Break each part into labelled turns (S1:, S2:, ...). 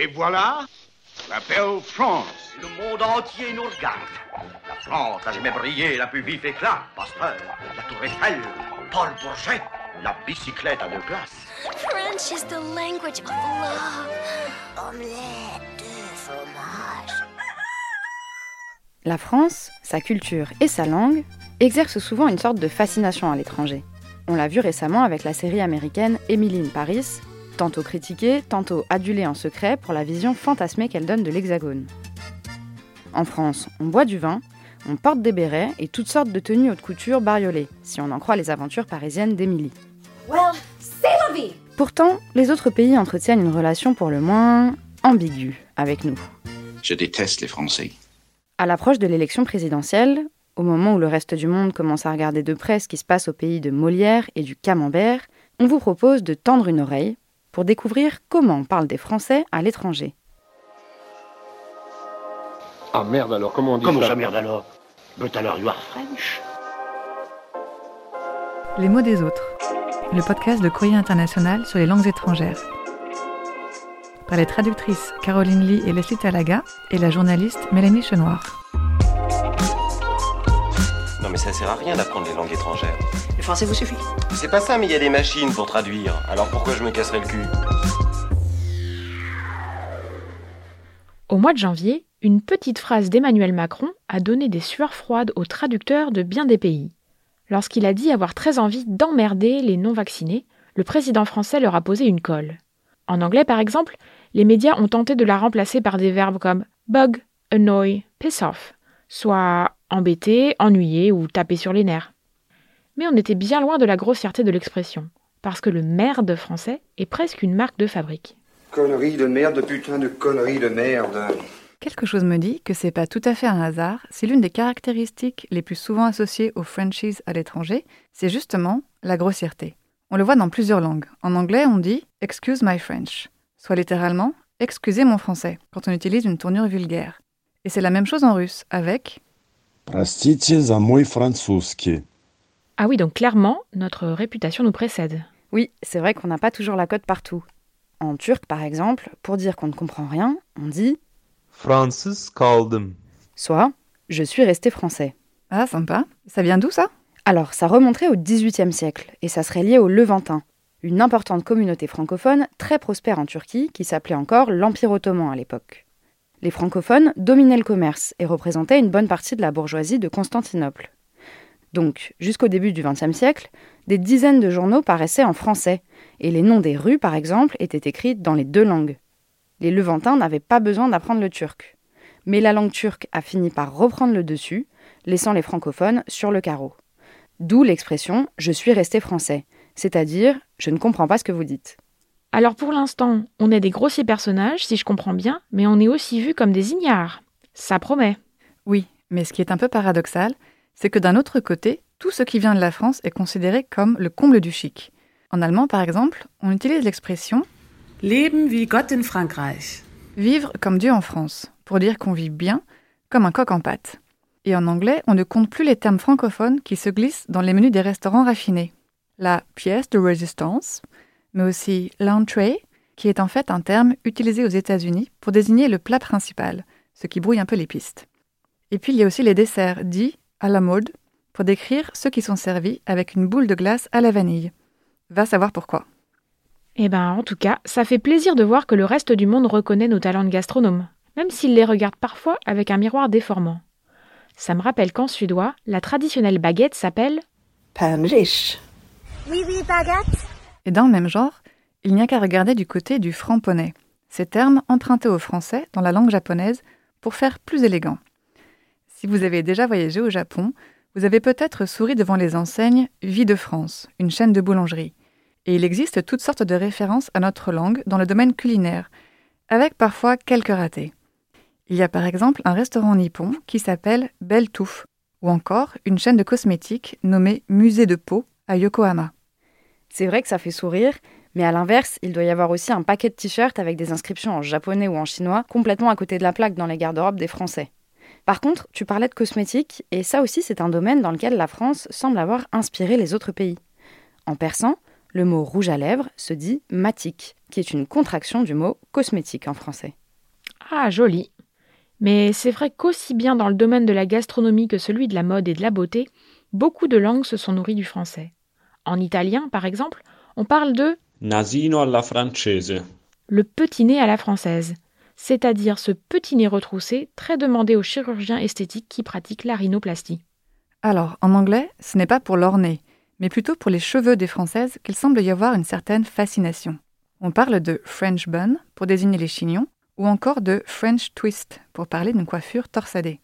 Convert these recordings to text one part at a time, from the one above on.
S1: Et voilà la belle France.
S2: Le monde entier nous regarde. La France a jamais brillé la plus vif éclat. Pasteur, la tour Eiffel, Paul Bourget, la bicyclette à deux places.
S3: French is the language of love. Omelette de fromage.
S4: La France, sa culture et sa langue exercent souvent une sorte de fascination à l'étranger. On l'a vu récemment avec la série américaine Emily in Paris, tantôt critiquée, tantôt adulée en secret pour la vision fantasmée qu'elle donne de l'Hexagone. En France, on boit du vin, on porte des bérets et toutes sortes de tenues haute couture bariolées, si on en croit les aventures parisiennes d'Émilie.
S5: Well, c'est la vie
S4: Pourtant, les autres pays entretiennent une relation pour le moins ambiguë avec nous.
S6: Je déteste les Français.
S4: À l'approche de l'élection présidentielle, au moment où le reste du monde commence à regarder de près ce qui se passe au pays de Molière et du Camembert, on vous propose de tendre une oreille pour découvrir comment on parle des Français à l'étranger.
S7: Ah merde alors, comment on dit
S2: Comment
S7: ça
S2: ça merde alors? But alors you are French?
S8: Les mots des autres. Le podcast de Courrier International sur les langues étrangères. Par les traductrices Caroline Lee et Leslie Talaga et la journaliste Mélanie Chenoir.
S9: Non mais ça sert à rien d'apprendre les langues étrangères.
S5: Le français vous suffit
S9: C'est pas ça, mais il y a des machines pour traduire. Alors pourquoi je me casserais le cul?
S10: Au mois de janvier, une petite phrase d'Emmanuel Macron a donné des sueurs froides aux traducteurs de bien des pays. Lorsqu'il a dit avoir très envie d'emmerder les non-vaccinés, le président français leur a posé une colle. En anglais, par exemple, les médias ont tenté de la remplacer par des verbes comme bug, annoy, piss off, soit embêter, ennuyer ou taper sur les nerfs. Mais on était bien loin de la grossièreté de l'expression, parce que le merde français est presque une marque de fabrique.
S11: Connerie de merde, putain de connerie de merde.
S8: Quelque chose me dit que c'est pas tout à fait un hasard si l'une des caractéristiques les plus souvent associées aux Frenchies à l'étranger, c'est justement la grossièreté. On le voit dans plusieurs langues. En anglais, on dit Excuse my French, soit littéralement Excusez mon français, quand on utilise une tournure vulgaire. Et c'est la même chose en russe, avec
S12: Простите за мой французский.
S10: Ah oui, donc clairement, notre réputation nous précède.
S4: Oui, c'est vrai qu'on n'a pas toujours la cote partout. En turc, par exemple, pour dire qu'on ne comprend rien, on dit
S13: Fransız kaldım.
S4: soit je suis resté français.
S8: Ah, sympa. Ça vient d'où ça?
S4: Alors, ça remonterait au XVIIIe siècle, et ça serait lié aux Levantins, une importante communauté francophone très prospère en Turquie qui s'appelait encore l'Empire ottoman à l'époque. Les francophones dominaient le commerce et représentaient une bonne partie de la bourgeoisie de Constantinople. Donc, jusqu'au début du XXe siècle, des dizaines de journaux paraissaient en français, et les noms des rues, par exemple, étaient écrits dans les deux langues. Les Levantins n'avaient pas besoin d'apprendre le turc. Mais la langue turque a fini par reprendre le dessus, laissant les francophones sur le carreau. D'où l'expression je suis resté français, c'est-à-dire je ne comprends pas ce que vous dites.
S10: Alors pour l'instant, on est des grossiers personnages, si je comprends bien, mais on est aussi vus comme des ignares. Ça promet.
S8: Oui, mais ce qui est un peu paradoxal, c'est que d'un autre côté, tout ce qui vient de la France est considéré comme le comble du chic. En allemand, par exemple, on utilise l'expression
S14: Leben wie Gott in Frankreich.
S8: vivre comme Dieu en France, pour dire qu'on vit bien, comme un coq en pâte. Et en anglais, on ne compte plus les termes francophones qui se glissent dans les menus des restaurants raffinés. La pièce de résistance, mais aussi l'entrée, qui est en fait un terme utilisé aux États-Unis pour désigner le plat principal, ce qui brouille un peu les pistes. Et puis il y a aussi les desserts dits à la mode, pour décrire ceux qui sont servis avec une boule de glace à la vanille. Va savoir pourquoi.
S10: Eh ben, en tout cas, ça fait plaisir de voir que le reste du monde reconnaît nos talents de gastronomes, même s'il les regarde parfois avec un miroir déformant. Ça me rappelle qu'en suédois, la traditionnelle baguette s'appelle
S14: Pernrish.
S3: Oui, oui, baguette.
S8: Et dans le même genre, il n'y a qu'à regarder du côté du franc-poney, ces termes empruntés au français dans la langue japonaise pour faire plus élégant. Si vous avez déjà voyagé au Japon, vous avez peut-être souri devant les enseignes Vie de France, une chaîne de boulangerie. Et il existe toutes sortes de références à notre langue dans le domaine culinaire, avec parfois quelques ratés. Il y a par exemple un restaurant nippon qui s'appelle Belle Touffe, ou encore une chaîne de cosmétiques nommée Musée de Peau à Yokohama.
S4: C'est vrai que ça fait sourire, mais à l'inverse, il doit y avoir aussi un paquet de t-shirts avec des inscriptions en japonais ou en chinois complètement à côté de la plaque dans les garde-robes des Français. Par contre, tu parlais de cosmétiques, et ça aussi c'est un domaine dans lequel la France semble avoir inspiré les autres pays. En persan, Le mot rouge à lèvres se dit matique, qui est une contraction du mot cosmétique en français.
S10: Ah, joli. Mais c'est vrai qu'aussi bien dans le domaine de la gastronomie que celui de la mode et de la beauté, beaucoup de langues se sont nourries du français. En italien, par exemple, on parle de
S13: Nasino alla francese.
S10: le petit nez à la française, c'est-à-dire ce petit nez retroussé très demandé aux chirurgiens esthétiques qui pratiquent la rhinoplastie.
S8: Alors, en anglais, ce n'est pas pour leur nez, mais plutôt pour les cheveux des Françaises qu'il semble y avoir une certaine fascination. On parle de French bun pour désigner les chignons, ou encore de French twist pour parler d'une coiffure torsadée.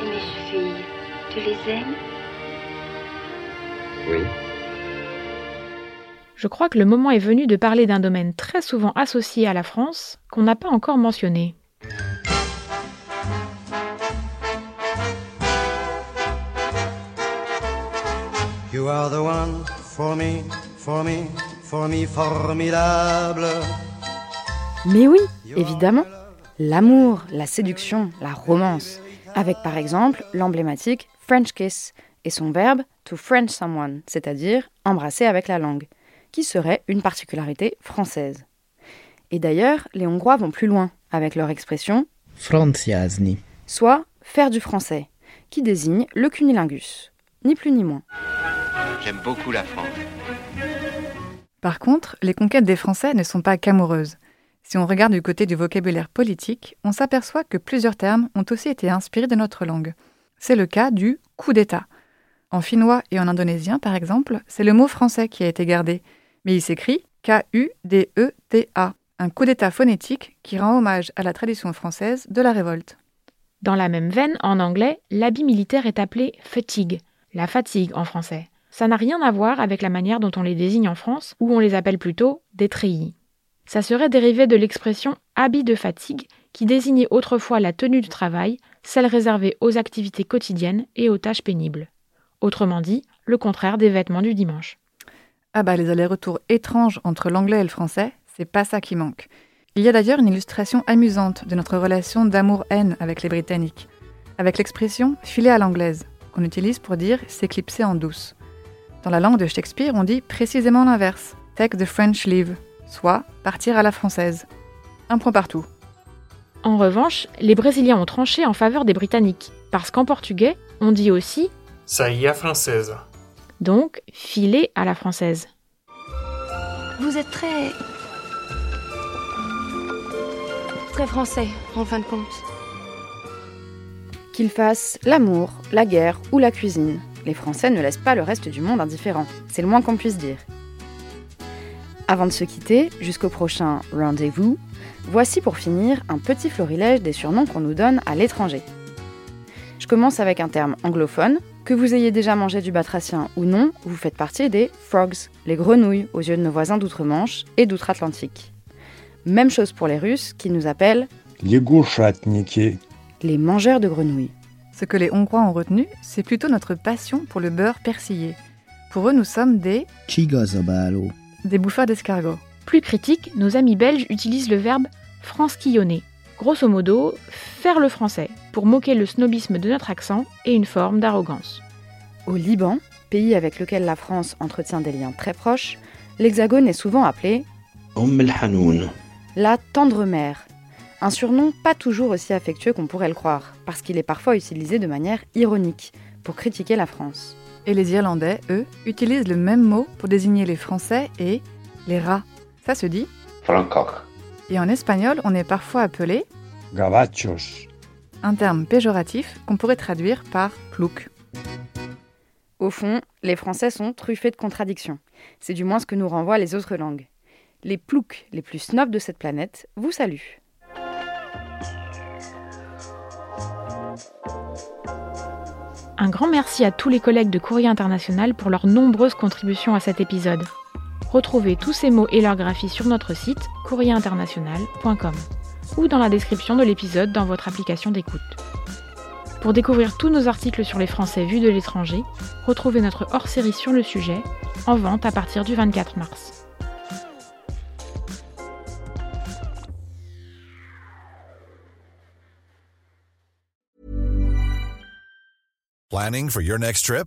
S3: Et mes filles, tu les aimes?
S11: Oui.
S10: Je crois que le moment est venu de parler d'un domaine très souvent associé à la France qu'on n'a pas encore mentionné.
S15: You are the one for me, for me, for me formidable.
S4: Mais oui, évidemment, l'amour, la séduction, la romance, avec par exemple l'emblématique French kiss et son verbe to French someone, c'est-à-dire embrasser avec la langue, qui serait une particularité française. Et d'ailleurs, les Hongrois vont plus loin avec leur expression
S16: Franciazni.
S4: soit faire du français, qui désigne le cunilingus, ni plus ni moins.
S2: J'aime beaucoup la France.
S8: Par contre, les conquêtes des Français ne sont pas qu'amoureuses. Si on regarde du côté du vocabulaire politique, on s'aperçoit que plusieurs termes ont aussi été inspirés de notre langue. C'est le cas du coup d'État. En finnois et en indonésien, par exemple, c'est le mot français qui a été gardé, mais il s'écrit K-U-D-E-T-A, un coup d'État phonétique qui rend hommage à la tradition française de la révolte.
S10: Dans la même veine, en anglais, l'habit militaire est appelé fatigue, la fatigue en français. Ça n'a rien à voir avec la manière dont on les désigne en France, où on les appelle plutôt des treillis. Ça serait dérivé de l'expression habit de fatigue, qui désignait autrefois la tenue du travail, celle réservée aux activités quotidiennes et aux tâches pénibles. Autrement dit, le contraire des vêtements du dimanche.
S8: Ah bah les allers-retours étranges entre l'anglais et le français, c'est pas ça qui manque. Il y a d'ailleurs une illustration amusante de notre relation d'amour-haine avec les Britanniques, avec l'expression filer à l'anglaise, qu'on utilise pour dire s'éclipser en douce. Dans la langue de Shakespeare, on dit précisément l'inverse, take the French leave, soit partir à la française. Un point partout.
S10: En revanche, les Brésiliens ont tranché en faveur des Britanniques, parce qu'en portugais, on dit aussi
S17: Saía française.
S10: Donc filer à la française.
S5: Vous êtes très. très français, en fin de compte.
S4: Qu'ils fassent l'amour, la guerre ou la cuisine, les Français ne laissent pas le reste du monde indifférent. C'est le moins qu'on puisse dire. Avant de se quitter, jusqu'au prochain rendez-vous, voici pour finir un petit florilège des surnoms qu'on nous donne à l'étranger. Je commence avec un terme anglophone. Que vous ayez déjà mangé du batracien ou non, vous faites partie des frogs, les grenouilles aux yeux de nos voisins d'outre-Manche et d'outre-Atlantique. Même chose pour les Russes qui nous appellent
S12: les gourchatniki,
S4: les mangeurs de grenouilles.
S8: Ce que les Hongrois ont retenu, c'est plutôt notre passion pour le beurre persillé. Pour eux, nous sommes des des bouffeurs d'escargots.
S10: Plus critique, nos amis belges utilisent le verbe franskillonner Grosso modo, faire le français pour moquer le snobisme de notre accent et une forme d'arrogance.
S4: Au Liban, pays avec lequel la France entretient des liens très proches, l'Hexagone est souvent appelé
S6: umm
S4: la tendre mère. Un surnom pas toujours aussi affectueux qu'on pourrait le croire, parce qu'il est parfois utilisé de manière ironique pour critiquer la France.
S8: Et les Irlandais, eux, utilisent le même mot pour désigner les Français et les rats. Ça se dit
S6: Francoch.
S8: Et en espagnol, on est parfois appelé
S12: Gavachos.
S8: un terme péjoratif qu'on pourrait traduire par plouc.
S4: Au fond, les Français sont truffés de contradictions. C'est du moins ce que nous renvoient les autres langues. Les ploucs les plus snobs de cette planète vous saluent.
S10: Un grand merci à tous les collègues de Courrier International pour leurs nombreuses contributions à cet épisode. Retrouvez tous ces mots et leur graphie sur notre site courrierinternational.com ou dans la description de l'épisode dans votre application d'écoute. Pour découvrir tous nos articles sur les Français vus de l'étranger, retrouvez notre hors-série sur le sujet, en vente à partir du 24 mars.
S18: Planning for your next trip?